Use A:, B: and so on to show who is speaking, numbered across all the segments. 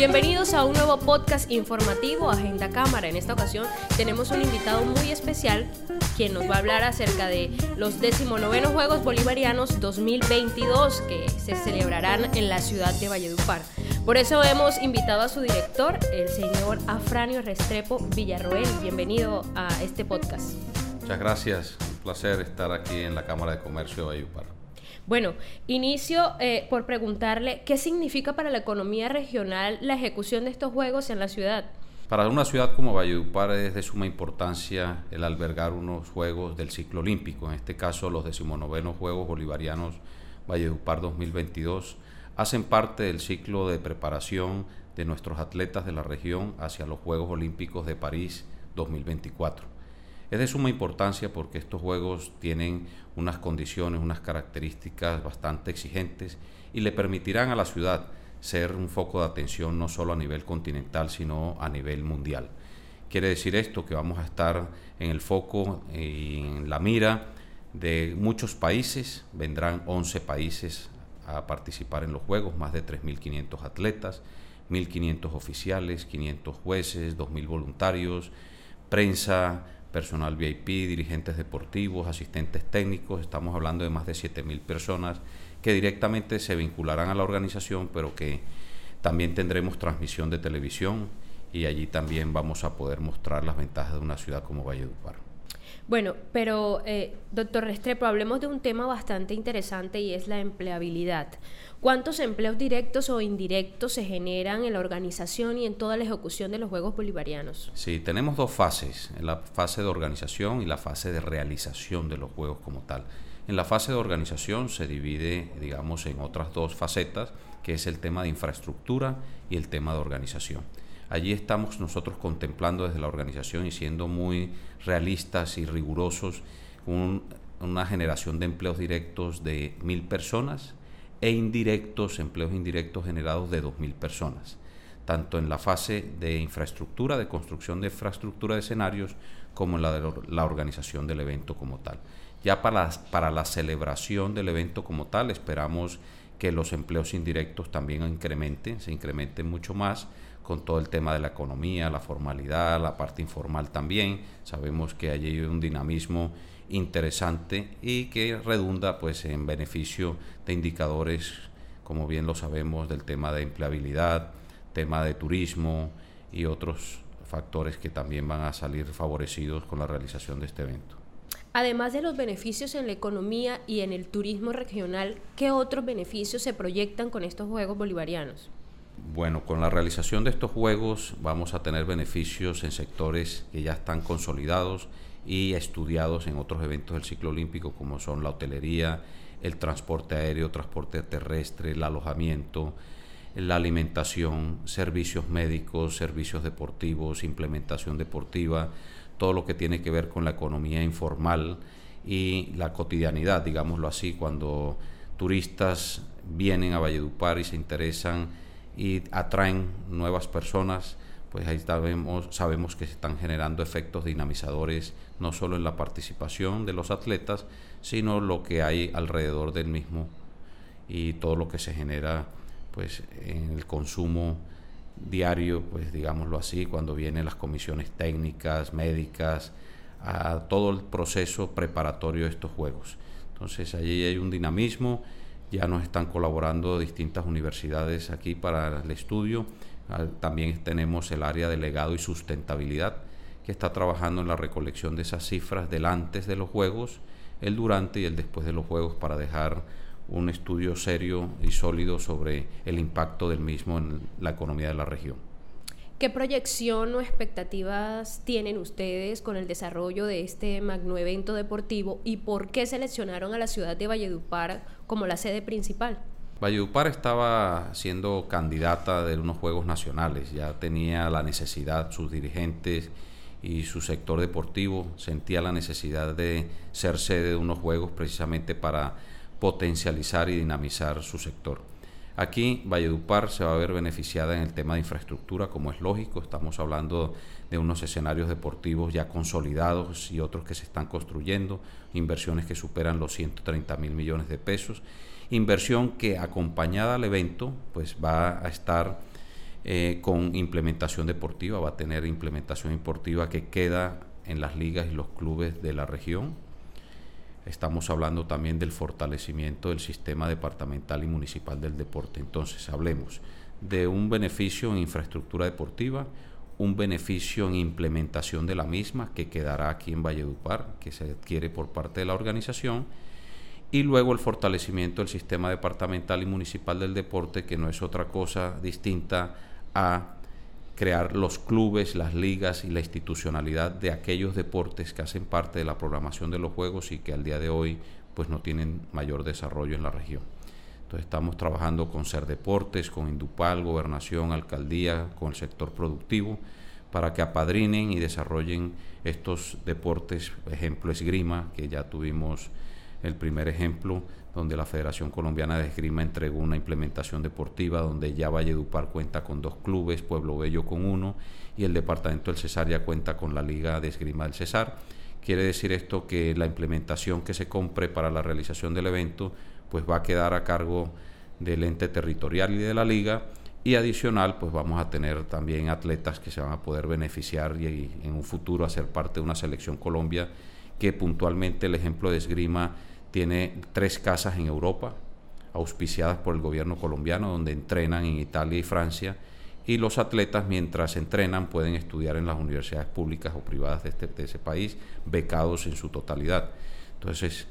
A: Bienvenidos a un nuevo podcast informativo Agenda Cámara. En esta ocasión tenemos un invitado muy especial quien nos va a hablar acerca de los 19 Juegos Bolivarianos 2022 que se celebrarán en la ciudad de Valledupar. Por eso hemos invitado a su director, el señor Afranio Restrepo Villarroel. Bienvenido a este podcast.
B: Muchas gracias, un placer estar aquí en la Cámara de Comercio de Valledupar.
A: Bueno, inicio eh, por preguntarle qué significa para la economía regional la ejecución de estos juegos en la ciudad.
B: Para una ciudad como Valledupar es de suma importancia el albergar unos Juegos del ciclo olímpico, en este caso los decimonovenos Juegos Bolivarianos Valledupar 2022, hacen parte del ciclo de preparación de nuestros atletas de la región hacia los Juegos Olímpicos de París 2024. Es de suma importancia porque estos juegos tienen unas condiciones, unas características bastante exigentes y le permitirán a la ciudad ser un foco de atención no solo a nivel continental, sino a nivel mundial. Quiere decir esto que vamos a estar en el foco y en la mira de muchos países, vendrán 11 países a participar en los Juegos, más de 3.500 atletas, 1.500 oficiales, 500 jueces, 2.000 voluntarios, prensa, personal VIP, dirigentes deportivos, asistentes técnicos, estamos hablando de más de 7.000 personas que directamente se vincularán a la organización, pero que también tendremos transmisión de televisión y allí también vamos a poder mostrar las ventajas de una ciudad como Valledupar.
A: Bueno, pero eh, doctor Restrepo, hablemos de un tema bastante interesante y es la empleabilidad. ¿Cuántos empleos directos o indirectos se generan en la organización y en toda la ejecución de los Juegos Bolivarianos?
B: Sí, tenemos dos fases, la fase de organización y la fase de realización de los Juegos como tal. En la fase de organización se divide, digamos, en otras dos facetas, que es el tema de infraestructura y el tema de organización. Allí estamos nosotros contemplando desde la organización y siendo muy realistas y rigurosos una generación de empleos directos de mil personas e indirectos, empleos indirectos generados de 2.000 personas, tanto en la fase de infraestructura, de construcción de infraestructura de escenarios, como en la de la organización del evento como tal. Ya para, para la celebración del evento como tal, esperamos que los empleos indirectos también incrementen, se incrementen mucho más con todo el tema de la economía, la formalidad, la parte informal también. Sabemos que allí hay un dinamismo interesante y que redunda pues en beneficio de indicadores como bien lo sabemos del tema de empleabilidad, tema de turismo y otros factores que también van a salir favorecidos con la realización de este evento.
A: Además de los beneficios en la economía y en el turismo regional, ¿qué otros beneficios se proyectan con estos Juegos Bolivarianos?
B: Bueno, con la realización de estos Juegos vamos a tener beneficios en sectores que ya están consolidados y estudiados en otros eventos del ciclo olímpico como son la hotelería, el transporte aéreo, transporte terrestre, el alojamiento, la alimentación, servicios médicos, servicios deportivos, implementación deportiva, todo lo que tiene que ver con la economía informal y la cotidianidad, digámoslo así, cuando turistas vienen a Valledupar y se interesan y atraen nuevas personas, pues ahí sabemos, sabemos que se están generando efectos dinamizadores no solo en la participación de los atletas, sino lo que hay alrededor del mismo y todo lo que se genera pues en el consumo diario, pues digámoslo así, cuando vienen las comisiones técnicas, médicas, a todo el proceso preparatorio de estos juegos. Entonces allí hay un dinamismo, ya nos están colaborando distintas universidades aquí para el estudio Ah, también tenemos el área de legado y sustentabilidad, que está trabajando en la recolección de esas cifras del antes de los Juegos, el durante y el después de los Juegos para dejar un estudio serio y sólido sobre el impacto del mismo en la economía de la región.
A: ¿Qué proyección o expectativas tienen ustedes con el desarrollo de este magno evento deportivo y por qué seleccionaron a la ciudad de Valledupar como la sede principal?
B: Valledupar estaba siendo candidata de unos Juegos Nacionales, ya tenía la necesidad, sus dirigentes y su sector deportivo sentía la necesidad de ser sede de unos Juegos precisamente para potencializar y dinamizar su sector. Aquí Valledupar se va a ver beneficiada en el tema de infraestructura, como es lógico, estamos hablando de unos escenarios deportivos ya consolidados y otros que se están construyendo, inversiones que superan los 130 mil millones de pesos inversión que acompañada al evento pues va a estar eh, con implementación deportiva, va a tener implementación deportiva que queda en las ligas y los clubes de la región. Estamos hablando también del fortalecimiento del sistema departamental y municipal del deporte. Entonces, hablemos de un beneficio en infraestructura deportiva, un beneficio en implementación de la misma que quedará aquí en Valledupar, que se adquiere por parte de la organización, y luego el fortalecimiento del sistema departamental y municipal del deporte, que no es otra cosa distinta a crear los clubes, las ligas y la institucionalidad de aquellos deportes que hacen parte de la programación de los juegos y que al día de hoy pues no tienen mayor desarrollo en la región. Entonces estamos trabajando con Ser Deportes, con Indupal, Gobernación, Alcaldía, con el sector productivo, para que apadrinen y desarrollen estos deportes, ejemplo esgrima, que ya tuvimos el primer ejemplo, donde la Federación Colombiana de Esgrima entregó una implementación deportiva, donde ya Valledupar cuenta con dos clubes, Pueblo Bello con uno, y el Departamento del Cesar ya cuenta con la Liga de Esgrima del Cesar. Quiere decir esto que la implementación que se compre para la realización del evento, pues va a quedar a cargo del ente territorial y de la liga, y adicional, pues vamos a tener también atletas que se van a poder beneficiar y, y en un futuro hacer parte de una selección Colombia, que puntualmente el ejemplo de esgrima tiene tres casas en Europa, auspiciadas por el gobierno colombiano, donde entrenan en Italia y Francia. Y los atletas, mientras entrenan, pueden estudiar en las universidades públicas o privadas de, este, ese país, becados en su totalidad. Entonces,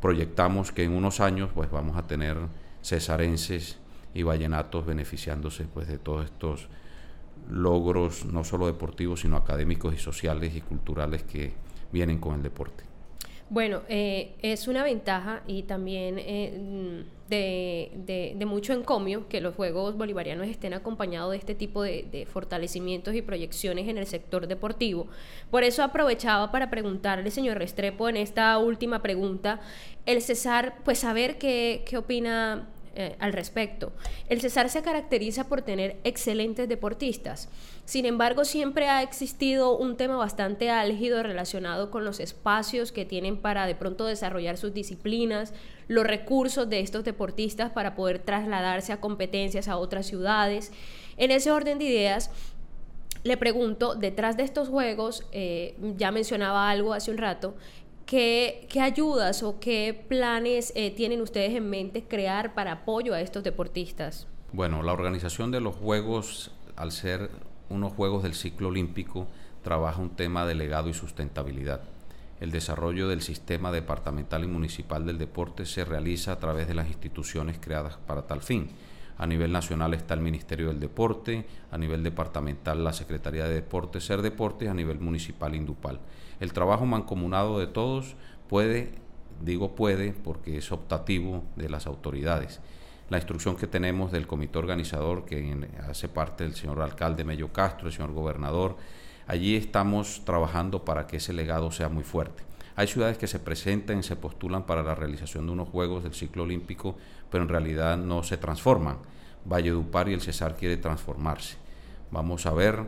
B: proyectamos que en unos años pues, vamos a tener cesarenses y vallenatos beneficiándose pues, de todos estos logros, no solo deportivos, sino académicos y sociales y culturales que vienen con el deporte.
A: Bueno, eh, es una ventaja y también eh, de, mucho encomio que los Juegos Bolivarianos estén acompañados de este tipo de, fortalecimientos y proyecciones en el sector deportivo. Por eso aprovechaba para preguntarle, señor Restrepo, en esta última pregunta, el César, pues saber qué, qué opina eh, al respecto. El Cesar se caracteriza por tener excelentes deportistas. Sin embargo, siempre ha existido un tema bastante álgido relacionado con los espacios que tienen para de pronto desarrollar sus disciplinas, los recursos de estos deportistas para poder trasladarse a competencias a otras ciudades. En ese orden de ideas, le pregunto, detrás de estos juegos, eh, ya mencionaba algo hace un rato, ¿Qué, ayudas o qué planes eh, tienen ustedes en mente crear para apoyo a estos deportistas?
B: Bueno, la organización de los Juegos, al ser unos Juegos del ciclo olímpico, trabaja un tema de legado y sustentabilidad. El desarrollo del sistema departamental y municipal del deporte se realiza a través de las instituciones creadas para tal fin. A nivel nacional está el Ministerio del Deporte, a nivel departamental la Secretaría de Deportes, Ser Deportes, a nivel municipal Indupal el trabajo mancomunado de todos puede, digo puede, porque es optativo de las autoridades. La instrucción que tenemos del comité organizador, que hace parte del señor alcalde Mello Castro, el señor gobernador, allí estamos trabajando para que ese legado sea muy fuerte. Hay ciudades que se presentan, se postulan para la realización de unos Juegos del ciclo olímpico, pero en realidad no se transforman. Valledupar y el Cesar quiere transformarse. Vamos a ver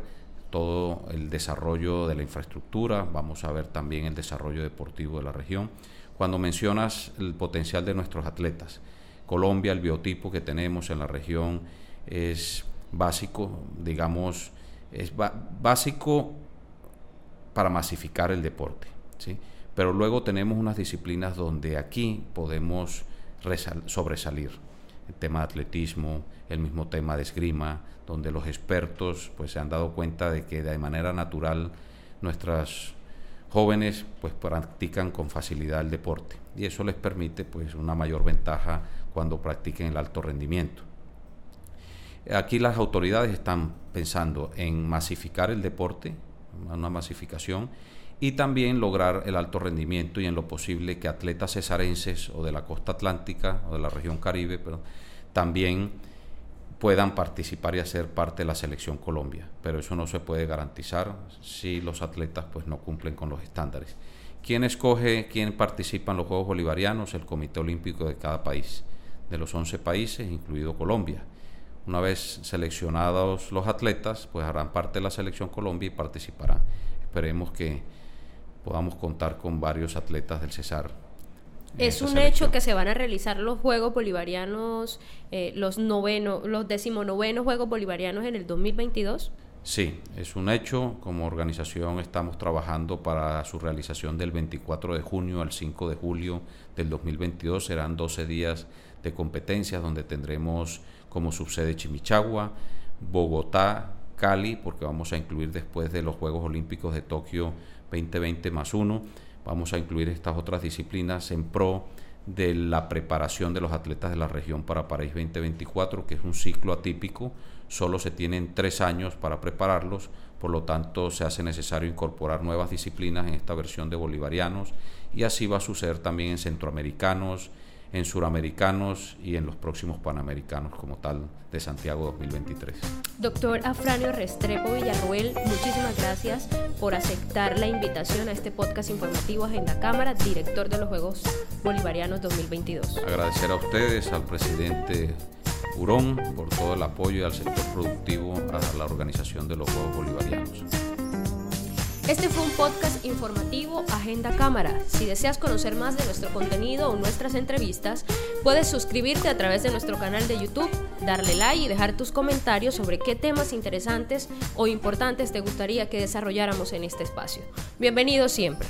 B: todo el desarrollo de la infraestructura, vamos a ver también el desarrollo deportivo de la región. Cuando mencionas el potencial de nuestros atletas, Colombia, el biotipo que tenemos en la región es básico, digamos, es básico para masificar el deporte, ¿sí? Pero luego tenemos unas disciplinas donde aquí podemos sobresalir. El tema de atletismo, el mismo tema de esgrima, donde los expertos pues se han dado cuenta de que de manera natural nuestras jóvenes pues practican con facilidad el deporte y eso les permite pues una mayor ventaja cuando practiquen el alto rendimiento. Aquí las autoridades están pensando en masificar el deporte, una masificación, y también lograr el alto rendimiento y en lo posible que atletas cesarenses o de la costa atlántica o de la región caribe, pero también puedan participar y hacer parte de la selección Colombia, pero eso no se puede garantizar si los atletas pues no cumplen con los estándares. ¿Quién escoge quién participa en los Juegos Bolivarianos? El Comité Olímpico de cada país, de los 11 países, incluido Colombia. Una vez seleccionados los atletas, pues harán parte de la selección Colombia y participarán. Esperemos que podamos contar con varios atletas del Cesar
A: Es un hecho que se van a realizar los Juegos Bolivarianos, eh, los noveno, los decimonovenos Juegos Bolivarianos en el 2022.
B: Sí, es un hecho. Como organización estamos trabajando para su realización del 24 de junio al 5 de julio del 2022. Serán 12 días de competencias donde tendremos como subsede Chimichagua, Bogotá, Cali, porque vamos a incluir después de los Juegos Olímpicos de Tokio 2020 más uno, vamos a incluir estas otras disciplinas en pro de la preparación de los atletas de la región para París 2024, que es un ciclo atípico. Solo se tienen tres años para prepararlos, por lo tanto se hace necesario incorporar nuevas disciplinas en esta versión de bolivarianos y así va a suceder también en centroamericanos, en suramericanos y en los próximos panamericanos como tal de Santiago 2023.
A: Doctor Afranio Restrepo Villarruel, muchísimas gracias por aceptar la invitación a este podcast informativo Agenda Cámara, director de los Juegos Bolivarianos 2022.
B: Agradecer a ustedes, al presidente Urón por todo el apoyo y al sector productivo a la organización de los Juegos Bolivarianos.
A: Este fue un podcast informativo Agenda Cámara. Si deseas conocer más de nuestro contenido o nuestras entrevistas, puedes suscribirte a través de nuestro canal de YouTube, darle like y dejar tus comentarios sobre qué temas interesantes o importantes te gustaría que desarrolláramos en este espacio. Bienvenido siempre.